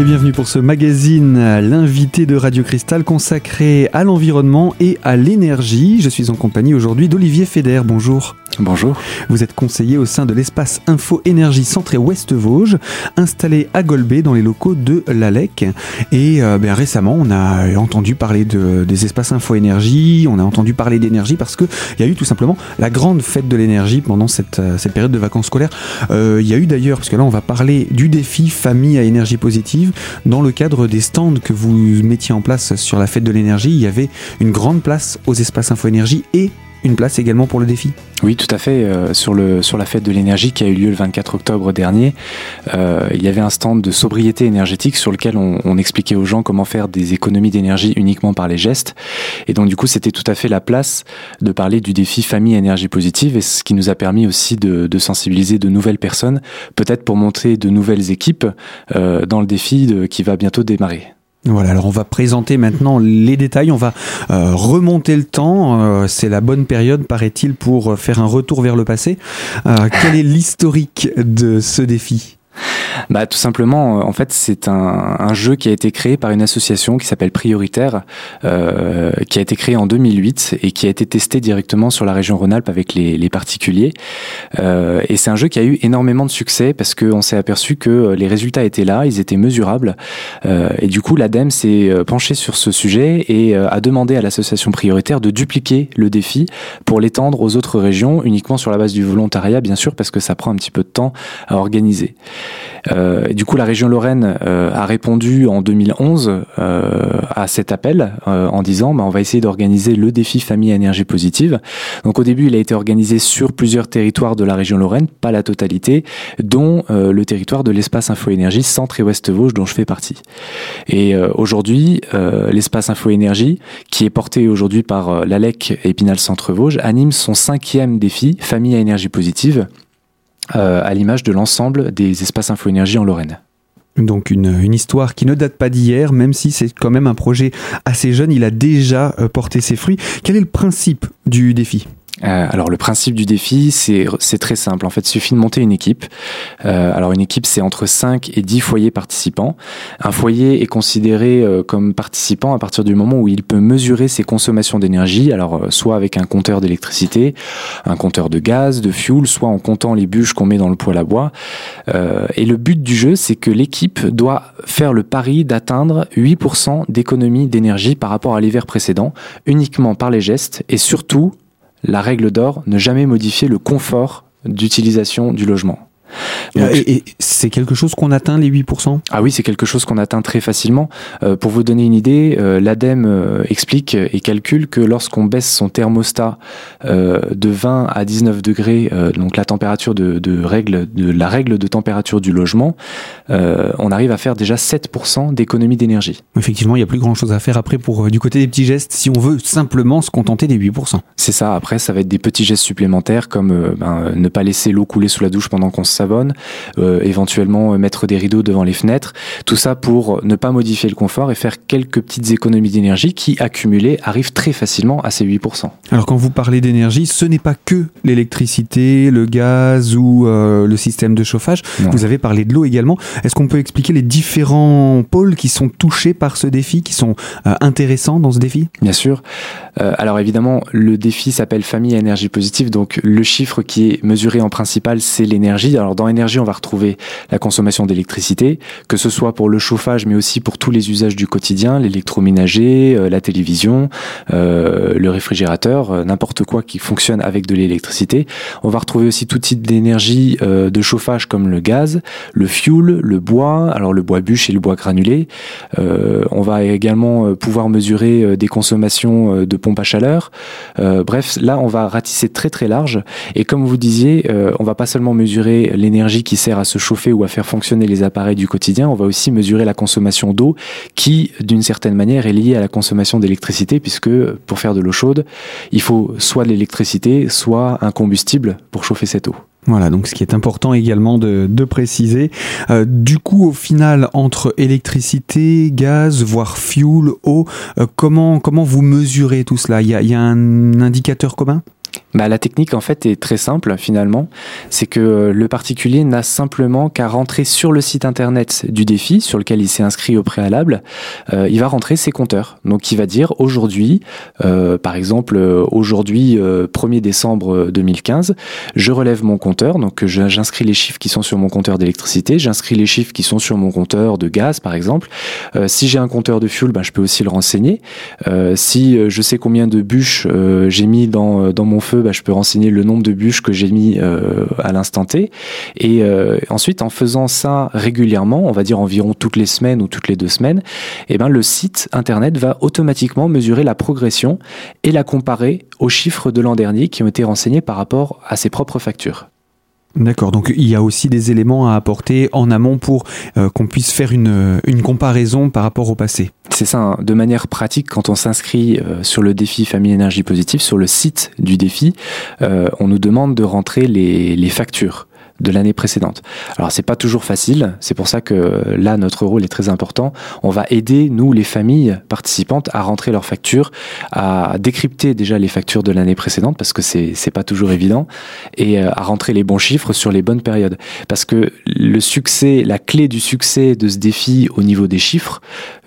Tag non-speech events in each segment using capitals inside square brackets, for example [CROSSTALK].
Et bienvenue pour ce magazine, l'invité de Radio Cristal consacré à l'environnement et à l'énergie. Je suis en compagnie aujourd'hui d'Olivier Feder. Bonjour. Bonjour. Vous êtes conseiller au sein de l'espace Info Énergie Centré Ouest Vosges, installé à Golbet dans les locaux de l'ALEC. Et euh, ben, récemment, on a entendu parler de, des espaces Info Énergie, on a entendu parler d'énergie parce qu'il y a eu tout simplement la grande fête de l'énergie pendant cette, euh, période de vacances scolaires. Euh, il y a eu d'ailleurs, parce que là on va parler du défi famille à énergie positive, dans le cadre des stands que vous mettiez en place sur la fête de l'énergie, il y avait une grande place aux espaces Info Énergie et une place également pour le défi. Oui, tout à fait. Euh, sur, le, sur la fête de l'énergie qui a eu lieu le 24 octobre dernier, euh, il y avait un stand de sobriété énergétique sur lequel on, on expliquait aux gens comment faire des économies d'énergie uniquement par les gestes. Et donc du coup, c'était tout à fait la place de parler du défi famille énergie positive, et ce qui nous a permis aussi de, de sensibiliser de nouvelles personnes, peut-être pour montrer de nouvelles équipes euh, dans le défi de, qui va bientôt démarrer. Voilà, alors on va présenter maintenant les détails, on va euh, remonter le temps, euh, c'est la bonne période paraît-il pour faire un retour vers le passé. Euh, quel est l'historique de ce défi? Bah, Tout simplement, euh, en fait, c'est un, un, jeu qui a été créé par une association qui s'appelle Prioritaire, euh, qui a été créé en 2008 et qui a été testé directement sur la région Rhône-Alpes avec les, les particuliers. Euh, et c'est un jeu qui a eu énormément de succès parce qu'on s'est aperçu que les résultats étaient là, ils étaient mesurables. Euh, et du coup, l'ADEME s'est euh, penché sur ce sujet et euh, a demandé à l'association Prioritaire de dupliquer le défi pour l'étendre aux autres régions, uniquement sur la base du volontariat, bien sûr, parce que ça prend un petit peu de temps à organiser. Euh, du coup, la région Lorraine euh, a répondu en 2011 euh, à cet appel en disant bah, on va essayer d'organiser le défi famille à énergie positive. Donc au début, il a été organisé sur plusieurs territoires de la région Lorraine, pas la totalité, dont le territoire de l'espace Info Énergie Centre et Ouest Vosges dont je fais partie. Et aujourd'hui, l'espace Info Énergie, qui est porté aujourd'hui par l'ALEC et Pinal Centre Vosges, anime son cinquième défi famille à énergie positive euh, à l'image de l'ensemble des espaces info-énergie en Lorraine. Donc une, histoire qui ne date pas d'hier, même si c'est quand même un projet assez jeune, il a déjà euh, porté ses fruits. Quel est le principe du défi? Euh, alors le principe du défi, c'est très simple. En fait, il suffit de monter une équipe. Euh, alors une équipe, c'est entre 5 et 10 foyers participants. Un foyer est considéré euh, comme participant à partir du moment où il peut mesurer ses consommations d'énergie, alors soit avec un compteur d'électricité, un compteur de gaz, de fuel, soit en comptant les bûches qu'on met dans le poêle à bois. Et le but du jeu, c'est que l'équipe doit faire le pari d'atteindre 8% d'économie d'énergie par rapport à l'hiver précédent, uniquement par les gestes et surtout la règle d'or, ne jamais modifier le confort d'utilisation du logement. Donc, et, et c'est quelque chose qu'on atteint les 8% Ah oui, c'est quelque chose qu'on atteint très facilement. Euh, pour vous donner une idée, euh, l'ADEME euh, explique et calcule que lorsqu'on baisse son thermostat euh, de 20 à 19 degrés, donc la température de, de, règle, de la règle de température du logement, on arrive à faire déjà 7% d'économie d'énergie. Effectivement, il n'y a plus grand chose à faire après pour du côté des petits gestes si on veut simplement se contenter des 8%. C'est ça, après ça va être des petits gestes supplémentaires comme ben, ne pas laisser l'eau couler sous la douche pendant qu'on se savonne, euh, éventuellement mettre des rideaux devant les fenêtres, tout ça pour ne pas modifier le confort et faire quelques petites économies d'énergie qui, accumulées, arrivent très facilement à ces 8%. Alors quand vous parlez d'énergie, ce n'est pas que l'électricité, le gaz ou euh, le système de chauffage, non. vous avez parlé de l'eau également. Est-ce qu'on peut expliquer les différents pôles qui sont touchés par ce défi, qui sont euh, intéressants dans ce défi? Bien sûr. Euh, alors évidemment, le défi s'appelle famille à énergie positive, donc le chiffre qui est mesuré en principal, c'est l'énergie. Alors dans énergie, on va retrouver la consommation d'électricité, que ce soit pour le chauffage, mais aussi pour tous les usages du quotidien, l'électroménager, euh, la télévision, euh, le réfrigérateur, euh, n'importe quoi qui fonctionne avec de l'électricité. On va retrouver aussi tout type d'énergie de chauffage comme le gaz, le fuel, le bois, alors le bois bûche et le bois granulé. On va également pouvoir mesurer des consommations de pompes à chaleur. bref, là, on va ratisser très très large. Et comme vous disiez, on va pas seulement mesurer l'énergie qui sert à se chauffer ou à faire fonctionner les appareils du quotidien, on va aussi mesurer la consommation d'eau qui, d'une certaine manière, est liée à la consommation d'électricité puisque pour faire de l'eau chaude, il faut soit de l'électricité, soit un combustible pour chauffer cette eau. Voilà, donc ce qui est important également de, préciser. Euh, du coup, au final, entre électricité, gaz, voire fuel, eau, euh, comment, vous mesurez tout cela? Y a, il y a un indicateur commun? Bah, La technique, en fait, est très simple, finalement. C'est que euh, le particulier n'a simplement qu'à rentrer sur le site internet du défi, sur lequel il s'est inscrit au préalable. Euh, il va rentrer ses compteurs. Donc, il va dire aujourd'hui, euh, par exemple, aujourd'hui, 1er décembre 2015, je relève mon compteur. Donc, j'inscris les chiffres qui sont sur mon compteur d'électricité. J'inscris les chiffres qui sont sur mon compteur de gaz, par exemple. si j'ai un compteur de fuel, bah, je peux aussi le renseigner. si je sais combien de bûches j'ai mis dans, dans mon feu, bah, je peux renseigner le nombre de bûches que j'ai mis euh, à l'instant T. Et euh, ensuite, en faisant ça régulièrement, on va dire environ toutes les semaines ou toutes les deux semaines, eh ben, le site internet va automatiquement mesurer la progression et la comparer aux chiffres de l'an dernier qui ont été renseignés par rapport à ses propres factures. D'accord, donc il y a aussi des éléments à apporter en amont pour euh, qu'on puisse faire une, une, comparaison par rapport au passé. C'est ça, hein. de manière pratique, quand on s'inscrit euh, sur le défi Famille Énergie Positive, sur le site du défi, euh, on nous demande de rentrer les, les factures de l'année précédente. Alors c'est pas toujours facile, c'est pour ça que là notre rôle est très important. On va aider nous les familles participantes à rentrer leurs factures, à décrypter déjà les factures de l'année précédente parce que c'est c'est pas toujours évident et euh, à rentrer les bons chiffres sur les bonnes périodes parce que le succès, la clé du succès de ce défi au niveau des chiffres,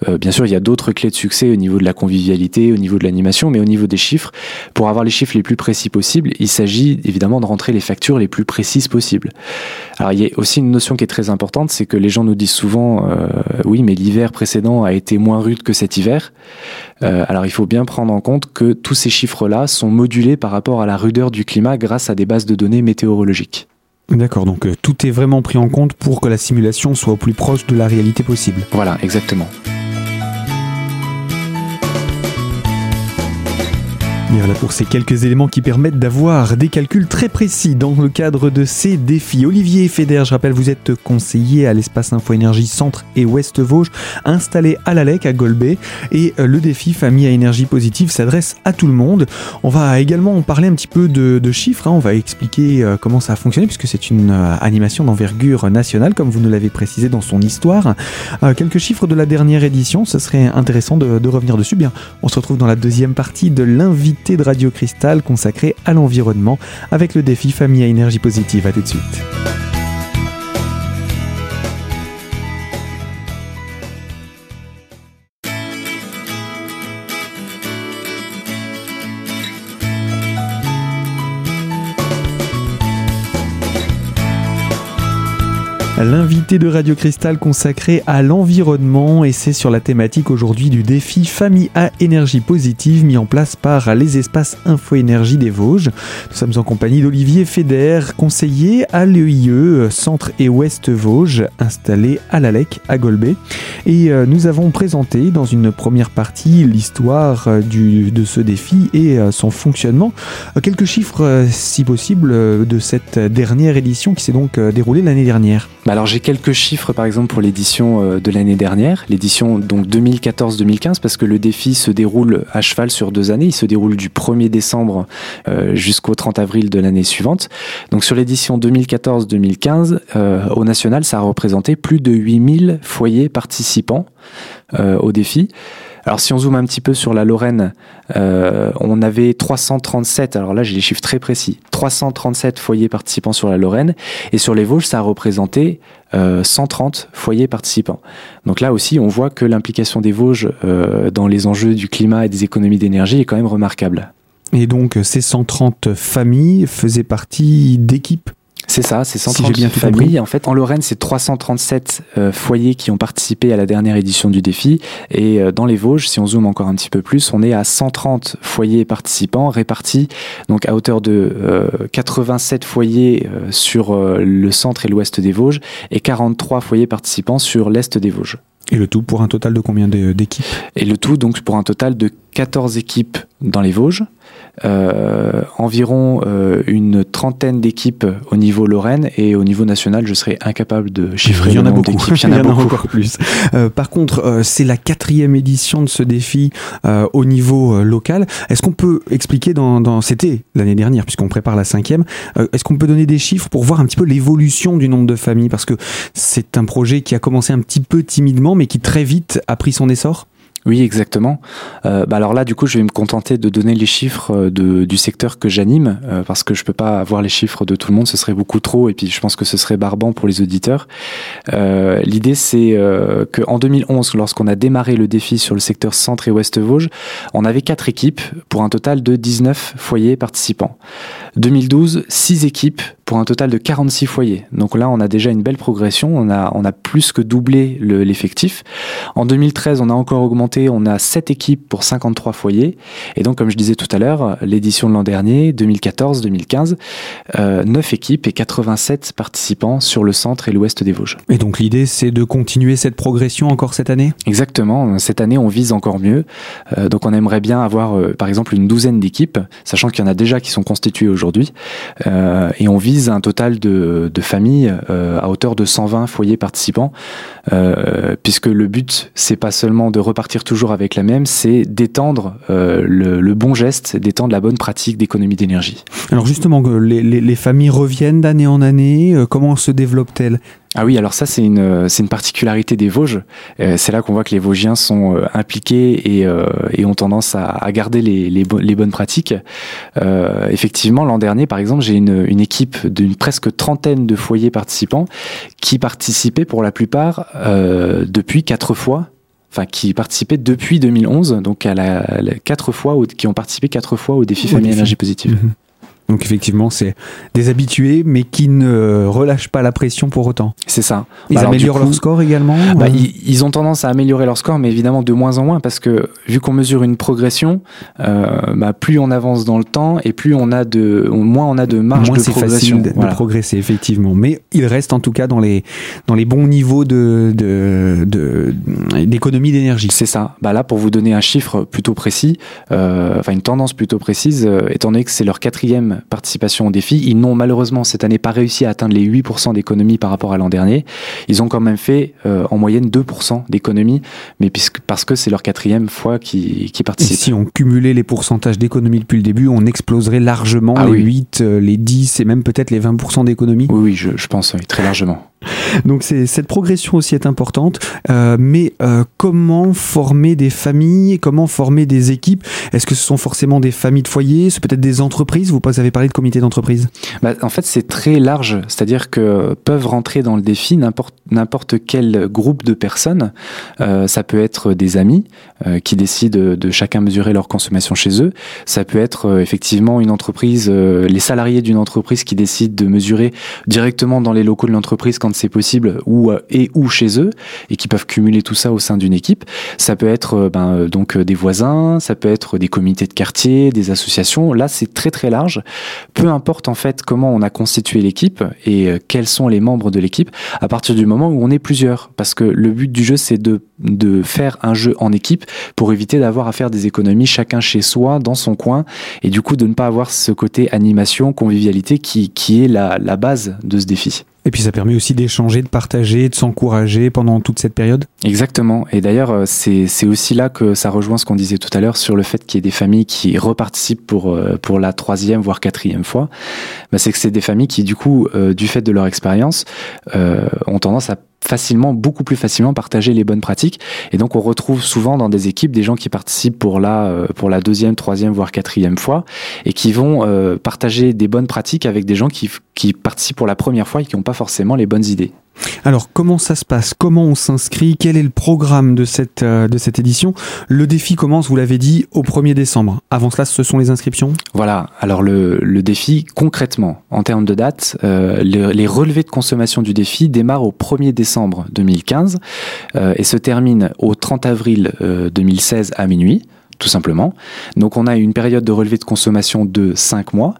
euh, bien sûr il y a d'autres clés de succès au niveau de la convivialité, au niveau de l'animation, mais au niveau des chiffres, pour avoir les chiffres les plus précis possibles, il s'agit évidemment de rentrer les factures les plus précises possibles. Alors il y a aussi une notion qui est très importante, c'est que les gens nous disent souvent, euh, oui, mais l'hiver précédent a été moins rude que cet hiver. Euh, alors il faut bien prendre en compte que tous ces chiffres-là sont modulés par rapport à la rudeur du climat grâce à des bases de données météorologiques. D'accord, donc euh, tout est vraiment pris en compte pour que la simulation soit au plus proche de la réalité possible. Voilà, exactement. Voilà pour ces quelques éléments qui permettent d'avoir des calculs très précis dans le cadre de ces défis. Olivier Feder, je rappelle, vous êtes conseiller à l'espace Info Énergie Centre et Ouest Vosges, installé à la LEC à Golbet. Et euh, le défi Famille à énergie positive s'adresse à tout le monde. On va également en parler un petit peu de, chiffres. Hein. On va expliquer euh, comment ça a fonctionné, puisque c'est une euh, animation d'envergure nationale, comme vous nous l'avez précisé dans son histoire. quelques chiffres de la dernière édition, ce serait intéressant de, de revenir dessus. Bien, on se retrouve dans la deuxième partie de l'invité de Radio Cristal consacré à l'environnement avec le défi Famille à énergie positive. A tout de suite. L'invité de Radio Cristal consacré à l'environnement et c'est sur la thématique aujourd'hui du défi Famille à énergie positive mis en place par les espaces Info Énergie des Vosges. Nous sommes en compagnie d'Olivier Feder, conseiller à l'EIE Centre et Ouest Vosges, installé à la LEC à Golbet. Et euh, nous avons présenté dans une première partie l'histoire euh, de ce défi et euh, son fonctionnement. Quelques chiffres, si possible, de cette dernière édition qui s'est donc déroulée l'année dernière. Bah, alors j'ai quelques chiffres par exemple pour l'édition euh, de l'année dernière, l'édition donc 2014-2015 parce que le défi se déroule à cheval sur deux années, il se déroule du 1er décembre euh, jusqu'au 30 avril de l'année suivante. Donc sur l'édition 2014-2015 euh, au national ça a représenté plus de 8000 foyers participants au défi. Alors si on zoome un petit peu sur la Lorraine, euh, on avait 337, alors là j'ai les chiffres très précis, 337 foyers participants sur la Lorraine, et sur les Vosges ça a représenté 130 euh, foyers participants. Donc là aussi on voit que l'implication des Vosges euh, dans les enjeux du climat et des économies d'énergie est quand même remarquable. Et donc ces 130 familles faisaient partie d'équipes? C'est ça, c'est 130 bien familles. En fait, en Lorraine, c'est 337 euh, foyers qui ont participé à la dernière édition du défi. Et euh, dans les Vosges, si on zoome encore un petit peu plus, on est à 130 foyers participants répartis donc à hauteur de 87 euh, foyers sur le centre et l'ouest des Vosges et 43 foyers participants sur l'est des Vosges. Et le tout pour un total de combien d'équipes? Et le tout donc pour un total de 14 équipes dans les Vosges, environ euh, une trentaine d'équipes au niveau Lorraine et au niveau national, je serais incapable de chiffrer. Il y en a beaucoup. Il y en a, encore plus. [LAUGHS] Euh, par contre, c'est la quatrième édition de ce défi au niveau local. Est-ce qu'on peut expliquer dans, dans c'était l'année dernière puisqu'on prépare la cinquième. Est-ce qu'on peut donner des chiffres pour voir un petit peu l'évolution du nombre de familles? Parce que c'est un projet qui a commencé un petit peu timidement mais qui très vite a pris son essor. Oui, exactement. Euh, bah alors là, du coup, je vais me contenter de donner les chiffres euh, de, du secteur que j'anime, euh, parce que je peux pas avoir les chiffres de tout le monde, ce serait beaucoup trop, et puis je pense que ce serait barbant pour les auditeurs. Euh, L'idée, c'est qu'en 2011, lorsqu'on a démarré le défi sur le secteur Centre et Ouest Vosges, on avait quatre équipes pour un total de 19 foyers participants. 2012, 6 équipes pour un total de 46 foyers. Donc là, on a déjà une belle progression, on a, on a plus que doublé l'effectif. en 2013, on a encore augmenté, on a 7 équipes pour 53 foyers. Et donc, comme je disais tout à l'heure, l'édition de l'an dernier, 2014-2015, euh, 9 équipes et 87 participants sur le centre et l'ouest des Vosges. Et donc l'idée, c'est de continuer cette progression encore cette année? Exactement, cette année, on vise encore mieux. Euh, donc on aimerait bien avoir, euh, par exemple, une douzaine d'équipes, sachant qu'il y en a déjà qui sont constituées aujourd'hui. Euh, et on vise un total de, familles euh, à hauteur de 120 foyers participants, euh, puisque le but, c'est pas seulement de repartir toujours avec la même, c'est d'étendre euh, le, bon geste, d'étendre la bonne pratique d'économie d'énergie. Alors justement, les, les, les familles reviennent d'année en année, comment se développent-elles? Ah oui, alors ça c'est une c'est une particularité des Vosges. Euh, c'est là qu'on voit que les Vosgiens sont euh, impliqués et, euh, et, ont tendance à, à garder les, les, bo les, bonnes pratiques. Euh, effectivement, l'an dernier, par exemple, j'ai une, une équipe d'une presque trentaine de foyers participants qui participaient pour la plupart euh, depuis quatre fois enfin qui participaient depuis 2011, donc à la, la quatre fois, au, qui ont participé quatre fois au défi Famille Énergie Positive. Mmh. Donc effectivement, c'est des habitués, mais qui ne relâchent pas la pression pour autant. C'est ça. Ils bah améliorent coup, leur score également bah, euh... ils, ils, ont tendance à améliorer leur score, mais évidemment de moins en moins, parce que vu qu'on mesure une progression, euh, bah, plus on avance dans le temps et plus on a de, moins on a de marge moins de progression. Facile voilà. de progresser effectivement, mais ils restent en tout cas dans les dans les bons niveaux de d'économie de, de, d'énergie. C'est ça. Bah là, pour vous donner un chiffre plutôt précis, euh, enfin une tendance plutôt précise, euh, étant donné que c'est leur quatrième participation au défi. Ils n'ont malheureusement cette année pas réussi à atteindre les 8% d'économie par rapport à l'an dernier. Ils ont quand même fait euh, en moyenne 2% d'économie, mais puisque, parce que c'est leur quatrième fois qu'ils qui participent. Et si on cumulait les pourcentages d'économie depuis le début, on exploserait largement ah, les oui. 8, euh, les 10 et même peut-être les 20% d'économie Oui, oui, je, je pense, oui, très largement. Donc cette progression aussi est importante. Euh, mais euh, comment former des familles Comment former des équipes? Est-ce que ce sont forcément des familles de foyers? C'est peut-être des entreprises? Vous avez parlé de comité d'entreprise. Bah, en fait, c'est très large. C'est-à-dire que peuvent rentrer dans le défi n'importe quel groupe de personnes. Euh, ça peut être des amis euh, qui décident de chacun mesurer leur consommation chez eux. Ça peut être euh, effectivement une entreprise, euh, les salariés d'une entreprise qui décident de mesurer directement dans les locaux de l'entreprise quand c'est possible ou et ou chez eux et qui peuvent cumuler tout ça au sein d'une équipe. Ça peut être ben, donc des voisins, ça peut être des comités de quartier, des associations. Là, c'est très très large. Peu importe en fait comment on a constitué l'équipe et quels sont les membres de l'équipe à partir du moment où on est plusieurs. Parce que le but du jeu, c'est de, de faire un jeu en équipe pour éviter d'avoir à faire des économies chacun chez soi, dans son coin, et du coup de ne pas avoir ce côté animation, convivialité qui, qui est la, la base de ce défi. Et puis ça permet aussi d'échanger, de partager, de s'encourager pendant toute cette période. Exactement. Et d'ailleurs, c'est aussi là que ça rejoint ce qu'on disait tout à l'heure sur le fait qu'il y ait des familles qui reparticipent pour, pour la troisième, voire quatrième fois. Bah, c'est que c'est des familles qui, du coup, euh, du fait de leur expérience, euh, ont tendance à facilement, beaucoup plus facilement partager les bonnes pratiques. Et donc, on retrouve souvent dans des équipes des gens qui participent pour la, pour la deuxième, troisième, voire quatrième fois et qui vont euh, partager des bonnes pratiques avec des gens qui, qui participent pour la première fois et qui n'ont pas forcément les bonnes idées. Alors, comment ça se passe? Comment on s'inscrit? Quel est le programme de cette, euh, de cette édition? Le défi commence, vous l'avez dit, au 1er décembre. Avant cela, ce sont les inscriptions? Voilà. Alors, le, le défi, concrètement, en termes de date, euh, le, les relevés de consommation du défi démarrent au 1er décembre 2015 euh, et se terminent au 30 avril 2016 à minuit tout simplement. Donc on a une période de relevé de consommation de 5 mois,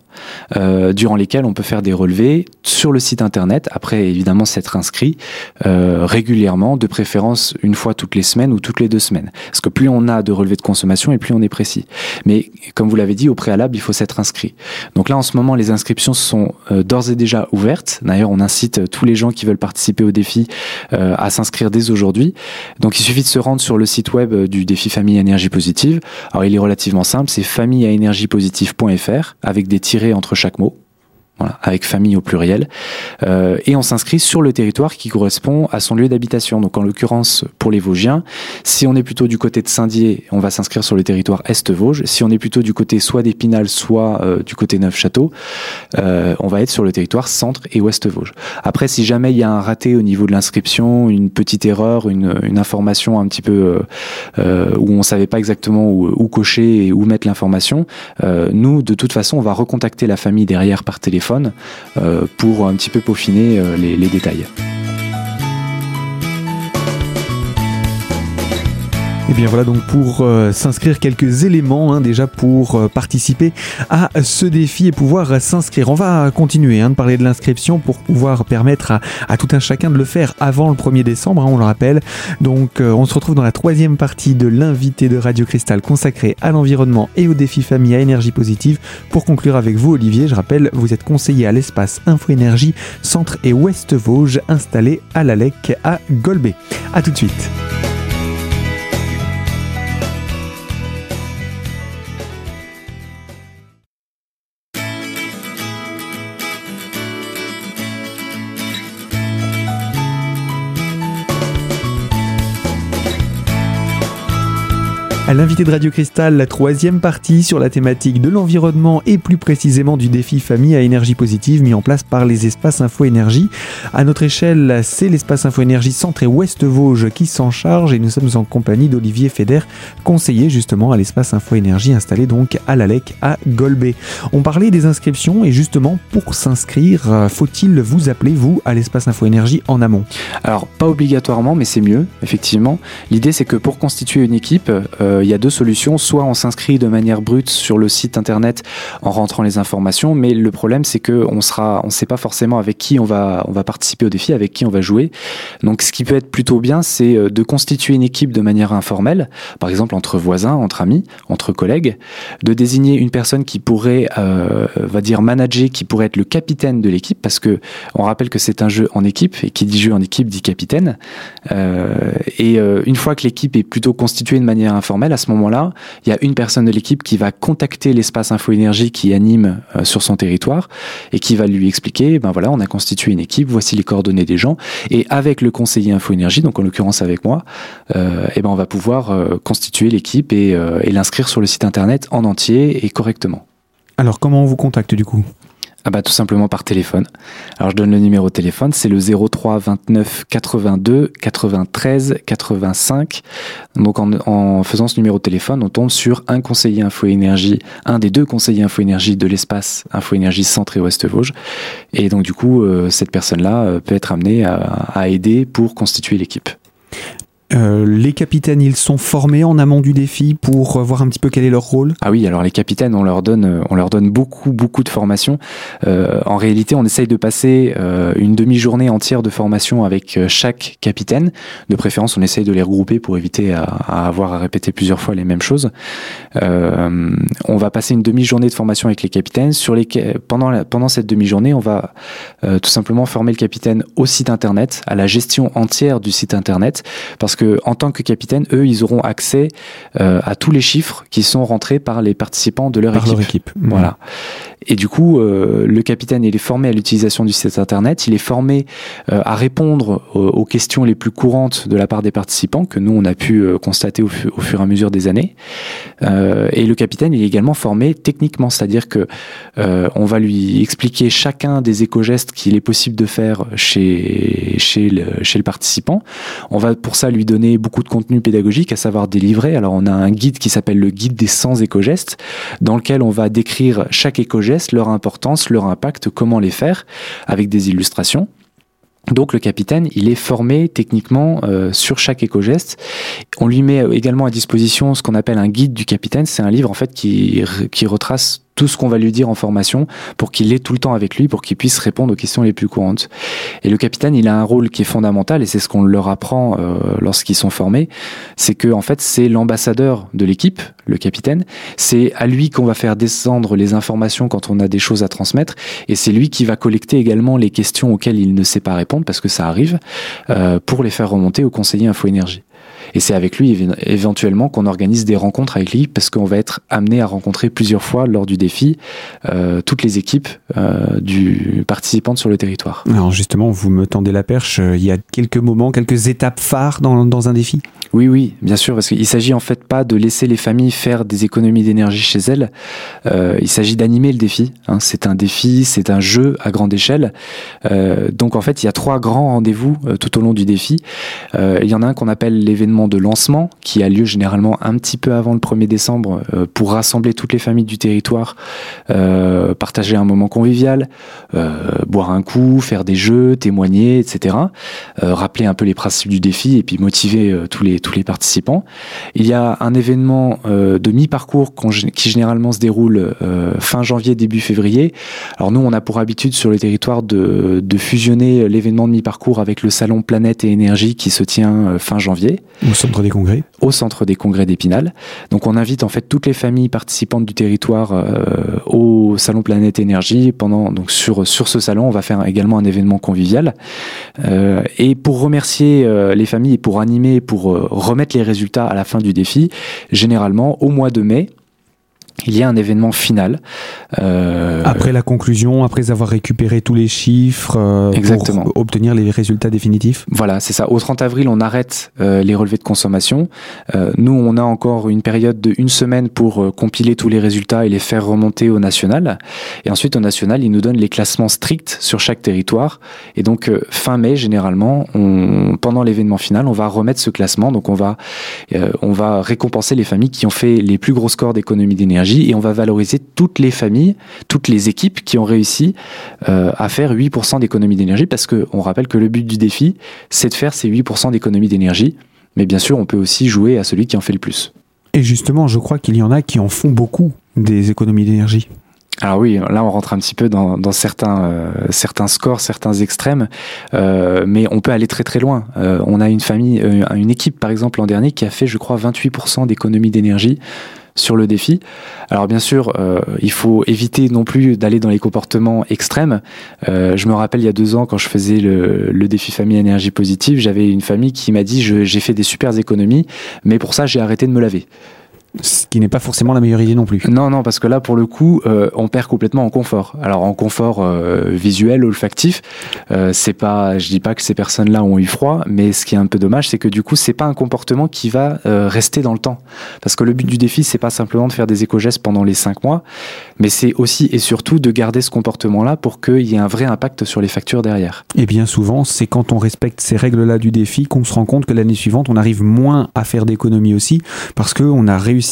euh, durant lesquels on peut faire des relevés sur le site internet, après évidemment s'être inscrit euh, régulièrement, de préférence une fois toutes les semaines ou toutes les deux semaines. Parce que plus on a de relevés de consommation et plus on est précis. Mais comme vous l'avez dit, au préalable, il faut s'être inscrit. Donc là, en ce moment, les inscriptions sont euh, d'ores et déjà ouvertes. D'ailleurs, on incite tous les gens qui veulent participer au défi à s'inscrire dès aujourd'hui. Donc il suffit de se rendre sur le site web du défi Famille Énergie Positive. Alors il est relativement simple, c'est familleaénergiepositive.fr avec des tirés entre chaque mot. Avec famille au pluriel, euh, et on s'inscrit sur le territoire qui correspond à son lieu d'habitation. Donc en l'occurrence pour les Vosgiens, si on est plutôt du côté de Saint-Dié, on va s'inscrire sur le territoire Est-Vosges. Si on est plutôt du côté soit d'Épinal, soit euh, du côté Neuf-Château, euh, on va être sur le territoire Centre et Ouest-Vosges. Après, si jamais il y a un raté au niveau de l'inscription, une petite erreur, une, information un petit peu euh, où on savait pas exactement où, où cocher et où mettre l'information, nous de toute façon on va recontacter la famille derrière par téléphone euh, pour un petit peu peaufiner les, les détails. Et bien voilà donc pour euh, s'inscrire quelques éléments hein, déjà pour euh, participer à ce défi et pouvoir s'inscrire. On va continuer hein, de parler de l'inscription pour pouvoir permettre à, tout un chacun de le faire avant le 1er décembre, hein, on le rappelle. Donc euh, on se retrouve dans la troisième partie de l'invité de Radio Cristal consacré à l'environnement et au défi famille à énergie positive. Pour conclure avec vous Olivier, je rappelle, vous êtes conseiller à l'espace Info Énergie Centre et Ouest Vosges installé à l'ALEC à Golbet. A tout de suite. L'invité de Radio Cristal, la troisième partie sur la thématique de l'environnement et plus précisément du défi famille à énergie positive mis en place par les espaces Info Énergie. À notre échelle, c'est l'espace Info Énergie Centre et Ouest Vosges qui s'en charge et nous sommes en compagnie d'Olivier Feder, conseiller justement à l'espace Info Énergie installé donc à l'ALEC à Golbet. On parlait des inscriptions et justement pour s'inscrire, faut-il vous appeler vous à l'espace Info Énergie en amont? Alors pas obligatoirement mais c'est mieux effectivement. L'idée c'est que pour constituer une équipe, euh, il y a deux solutions. Soit on s'inscrit de manière brute sur le site internet en rentrant les informations, mais le problème c'est que on sera, on sait pas forcément avec qui on va, participer au défi, avec qui on va jouer. Donc ce qui peut être plutôt bien, c'est euh, de constituer une équipe de manière informelle, par exemple entre voisins, entre amis, entre collègues, de désigner une personne qui pourrait, euh, va dire manager, qui pourrait être le capitaine de l'équipe, parce que on rappelle que c'est un jeu en équipe et qui dit jeu en équipe dit capitaine. Euh, et euh, une fois que l'équipe est plutôt constituée de manière informelle à ce moment-là, il y a une personne de l'équipe qui va contacter l'espace Info Énergie qui anime euh, sur son territoire et qui va lui expliquer, ben voilà, on a constitué une équipe, voici les coordonnées des gens, et avec le conseiller Info Énergie, donc en l'occurrence avec moi, euh, et ben on va pouvoir euh, constituer l'équipe et, et l'inscrire sur le site internet en entier et correctement. Alors comment on vous contacte du coup? Ah bah tout simplement par téléphone. Alors je donne le numéro de téléphone, c'est le 03 29 82 93 85. Donc en, en, faisant ce numéro de téléphone, on tombe sur un conseiller info énergie, un des deux conseillers info énergie de l'espace info énergie Centre et Ouest Vosges. Et donc du coup, euh, cette personne-là euh, peut être amenée à, à aider pour constituer l'équipe. Euh, les capitaines, ils sont formés en amont du défi pour voir un petit peu quel est leur rôle Ah oui, alors les capitaines, on leur donne, euh, on leur donne beaucoup, beaucoup de formation. Euh, en réalité, on essaye de passer euh, une demi-journée entière de formation avec euh, chaque capitaine. De préférence, on essaye de les regrouper pour éviter à, à avoir à répéter plusieurs fois les mêmes choses. Euh, on va passer une demi-journée de formation avec les capitaines. Sur les, pendant, la, pendant cette demi-journée, on va tout simplement former le capitaine au site internet, à la gestion entière du site internet, parce que que en tant que capitaine, eux, ils auront accès euh, à tous les chiffres qui sont rentrés par les participants de leur par équipe. Leur équipe. Voilà. Mmh. Et du coup, euh, le capitaine, il est formé à l'utilisation du site internet, il est formé euh, à répondre aux, questions les plus courantes de la part des participants que nous on a pu euh, constater au, fu au, fur et à mesure des années. Euh, et le capitaine, il est également formé techniquement, c'est-à-dire que euh, on va lui expliquer chacun des éco-gestes qu'il est possible de faire chez chez le, chez le participant. On va pour ça lui donner beaucoup de contenu pédagogique, à savoir des livrets. Alors on a un guide qui s'appelle le guide des 100 éco-gestes, dans lequel on va décrire chaque éco-geste leur importance, leur impact, comment les faire, avec des illustrations. Donc le capitaine, il est formé techniquement euh, sur chaque éco-geste. On lui met également à disposition ce qu'on appelle un guide du capitaine. C'est un livre en fait qui, qui retrace tout ce qu'on va lui dire en formation pour qu'il ait tout le temps avec lui, pour qu'il puisse répondre aux questions les plus courantes. Et le capitaine, il a un rôle qui est fondamental, et c'est ce qu'on leur apprend euh, lorsqu'ils sont formés, c'est que en fait c'est l'ambassadeur de l'équipe, le capitaine. C'est à lui qu'on va faire descendre les informations quand on a des choses à transmettre, et c'est lui qui va collecter également les questions auxquelles il ne sait pas répondre parce que ça arrive, euh, pour les faire remonter au conseiller Info Énergie. Et c'est avec lui éventuellement qu'on organise des rencontres avec lui parce qu'on va être amené à rencontrer plusieurs fois lors du défi euh, toutes les équipes euh, du participantes sur le territoire. Alors justement, vous me tendez la perche. Il y a quelques moments, quelques étapes phares dans, dans un défi? Oui, oui, bien sûr, parce qu'il s'agit en fait pas de laisser les familles faire des économies d'énergie chez elles. Euh, il s'agit d'animer le défi. Hein. C'est un défi, c'est un jeu à grande échelle. Euh, donc en fait, il y a trois grands rendez-vous euh, tout au long du défi. Euh, il y en a un qu'on appelle l'événement de lancement, qui a lieu généralement un petit peu avant le 1er décembre euh, pour rassembler toutes les familles du territoire, partager un moment convivial, boire un coup, faire des jeux, témoigner, etc. rappeler un peu les principes du défi et puis motiver tous les tous les participants. Il y a un événement euh, de mi-parcours qui généralement se déroule euh, fin janvier, début février. Alors nous, on a pour habitude sur le territoire de, de fusionner l'événement de mi-parcours avec le salon Planète et Énergie qui se tient euh, fin janvier. Au centre des congrès Au centre des congrès d'Épinal. Donc on invite en fait toutes les familles participantes du territoire au salon Planète Énergie. Pendant, donc sur, sur ce salon, on va faire également un événement convivial. et pour remercier les familles et pour animer, pour remettre les résultats à la fin du défi, généralement au mois de mai, il y a un événement final. Euh, après la conclusion, après avoir récupéré tous les chiffres, euh, Exactement. pour obtenir les résultats définitifs Voilà, c'est ça. Au 30 avril, on arrête euh, les relevés de consommation. nous, on a encore une période de une semaine pour compiler tous les résultats et les faire remonter au national. Et ensuite, au national, il nous donne les classements stricts sur chaque territoire. Et donc, fin mai, généralement, on, pendant l'événement final, on va remettre ce classement. Donc, on va, on va récompenser les familles qui ont fait les plus gros scores d'économie d'énergie et on va valoriser toutes les familles, toutes les équipes qui ont réussi euh, à faire 8% d'économie d'énergie parce qu'on rappelle que le but du défi, c'est de faire ces 8% d'économie d'énergie. Mais bien sûr, on peut aussi jouer à celui qui en fait le plus. Et justement, je crois qu'il y en a qui en font beaucoup des économies d'énergie. Alors oui, là on rentre un petit peu dans, certains, euh, certains scores, certains extrêmes, euh, mais on peut aller très très loin. on a une famille, une équipe par exemple l'an dernier qui a fait, je crois, 28% d'économie d'énergie sur le défi. Alors bien sûr, euh, il faut éviter non plus d'aller dans les comportements extrêmes. Euh, je me rappelle il y a deux ans quand je faisais le, le défi famille énergie positive, j'avais une famille qui m'a dit j'ai fait des super économies, mais pour ça j'ai arrêté de me laver. Ce qui n'est pas forcément la meilleure idée non plus. Non, non, parce que là, pour le coup, euh, on perd complètement en confort. Alors, en confort euh, visuel, olfactif, euh, c'est pas, je dis pas que ces personnes-là ont eu froid, mais ce qui est un peu dommage, c'est que du coup, c'est pas un comportement qui va euh, rester dans le temps. Parce que le but du défi, c'est pas simplement de faire des éco-gestes pendant les cinq mois, mais c'est aussi et surtout de garder ce comportement-là pour qu'il y ait un vrai impact sur les factures derrière. Et bien souvent, c'est quand on respecte ces règles-là du défi qu'on se rend compte que l'année suivante, on arrive moins à faire d'économies aussi, parce qu'on a réussi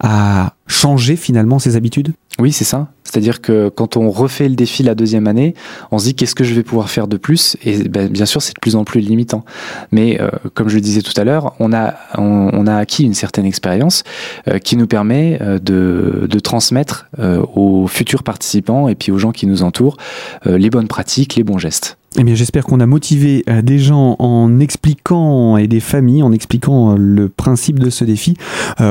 à changer finalement ses habitudes? Oui, c'est ça. C'est-à-dire que quand on refait le défi la deuxième année, on se dit qu'est-ce que je vais pouvoir faire de plus? Et ben, bien sûr, c'est de plus en plus limitant. Mais euh, comme je le disais tout à l'heure, on a, on, a acquis une certaine expérience euh, qui nous permet euh, de, de, transmettre aux futurs participants et puis aux gens qui nous entourent les bonnes pratiques, les bons gestes. Eh bien, j'espère qu'on a motivé des gens en expliquant et des familles en expliquant le principe de ce défi.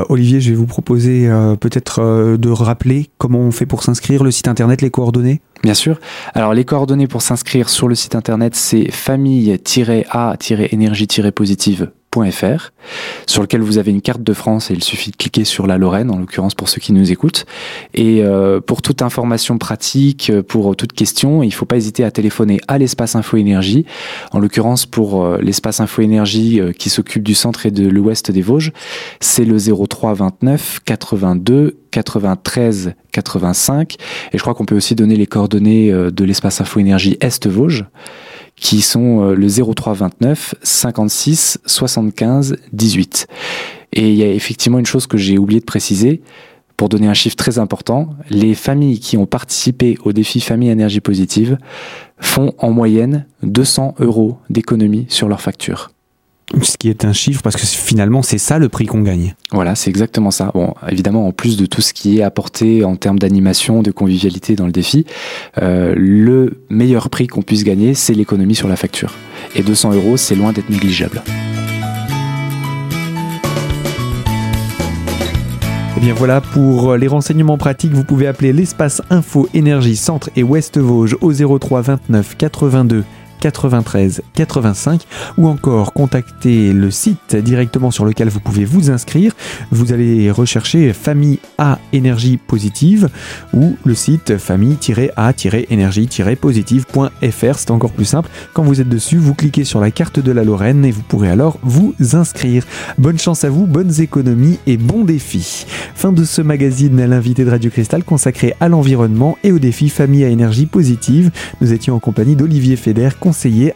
Olivier, je vais vous proposer peut-être de rappeler comment on fait pour s'inscrire, le site internet, les coordonnées? Bien sûr. Alors les coordonnées pour s'inscrire sur le site internet, c'est famille-a-énergie-positive sur lequel vous avez une carte de France et il suffit de cliquer sur la Lorraine, en l'occurrence pour ceux qui nous écoutent. Et euh, pour toute information pratique, pour toute question, il ne faut pas hésiter à téléphoner à l'espace Info Énergie. En l'occurrence pour euh, l'espace Info Énergie euh, qui s'occupe du centre et de l'ouest des Vosges, c'est le 03 29 82 93 85. Et je crois qu'on peut aussi donner les coordonnées de l'espace Info Énergie Est Vosges qui sont euh, le 03 29 56 75 18. Et il y a effectivement une chose que j'ai oublié de préciser, pour donner un chiffre très important, les familles qui ont participé au défi Famille Énergie Positive font en moyenne 200 euros d'économie sur leur facture. Ce qui est un chiffre, parce que finalement, c'est ça le prix qu'on gagne. Voilà, c'est exactement ça. Bon, évidemment, en plus de tout ce qui est apporté en termes d'animation, de convivialité dans le défi, euh, le meilleur prix qu'on puisse gagner, c'est l'économie sur la facture. Et 200 euros, c'est loin d'être négligeable. Et eh bien voilà, pour les renseignements pratiques, vous pouvez appeler l'espace Info Énergie Centre et Ouest Vosges au 03 29 82 93 85 ou encore contacter le site directement sur lequel vous pouvez vous inscrire. Vous allez rechercher famille à énergie positive ou le site famille-a-énergie-positive.fr. C'est encore plus simple. Quand vous êtes dessus, vous cliquez sur la carte de la Lorraine et vous pourrez alors vous inscrire. Bonne chance à vous, bonnes économies et bons défis. Fin de ce magazine l'invité de Radio Cristal consacré à l'environnement et au défi famille à énergie positive. Nous étions en compagnie d'Olivier Feder,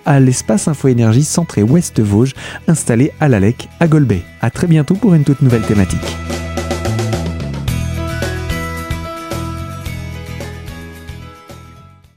à l'espace Info Énergie centré Ouest Vosges, installé à l'ALEC à Golbet. A très bientôt pour une toute nouvelle thématique.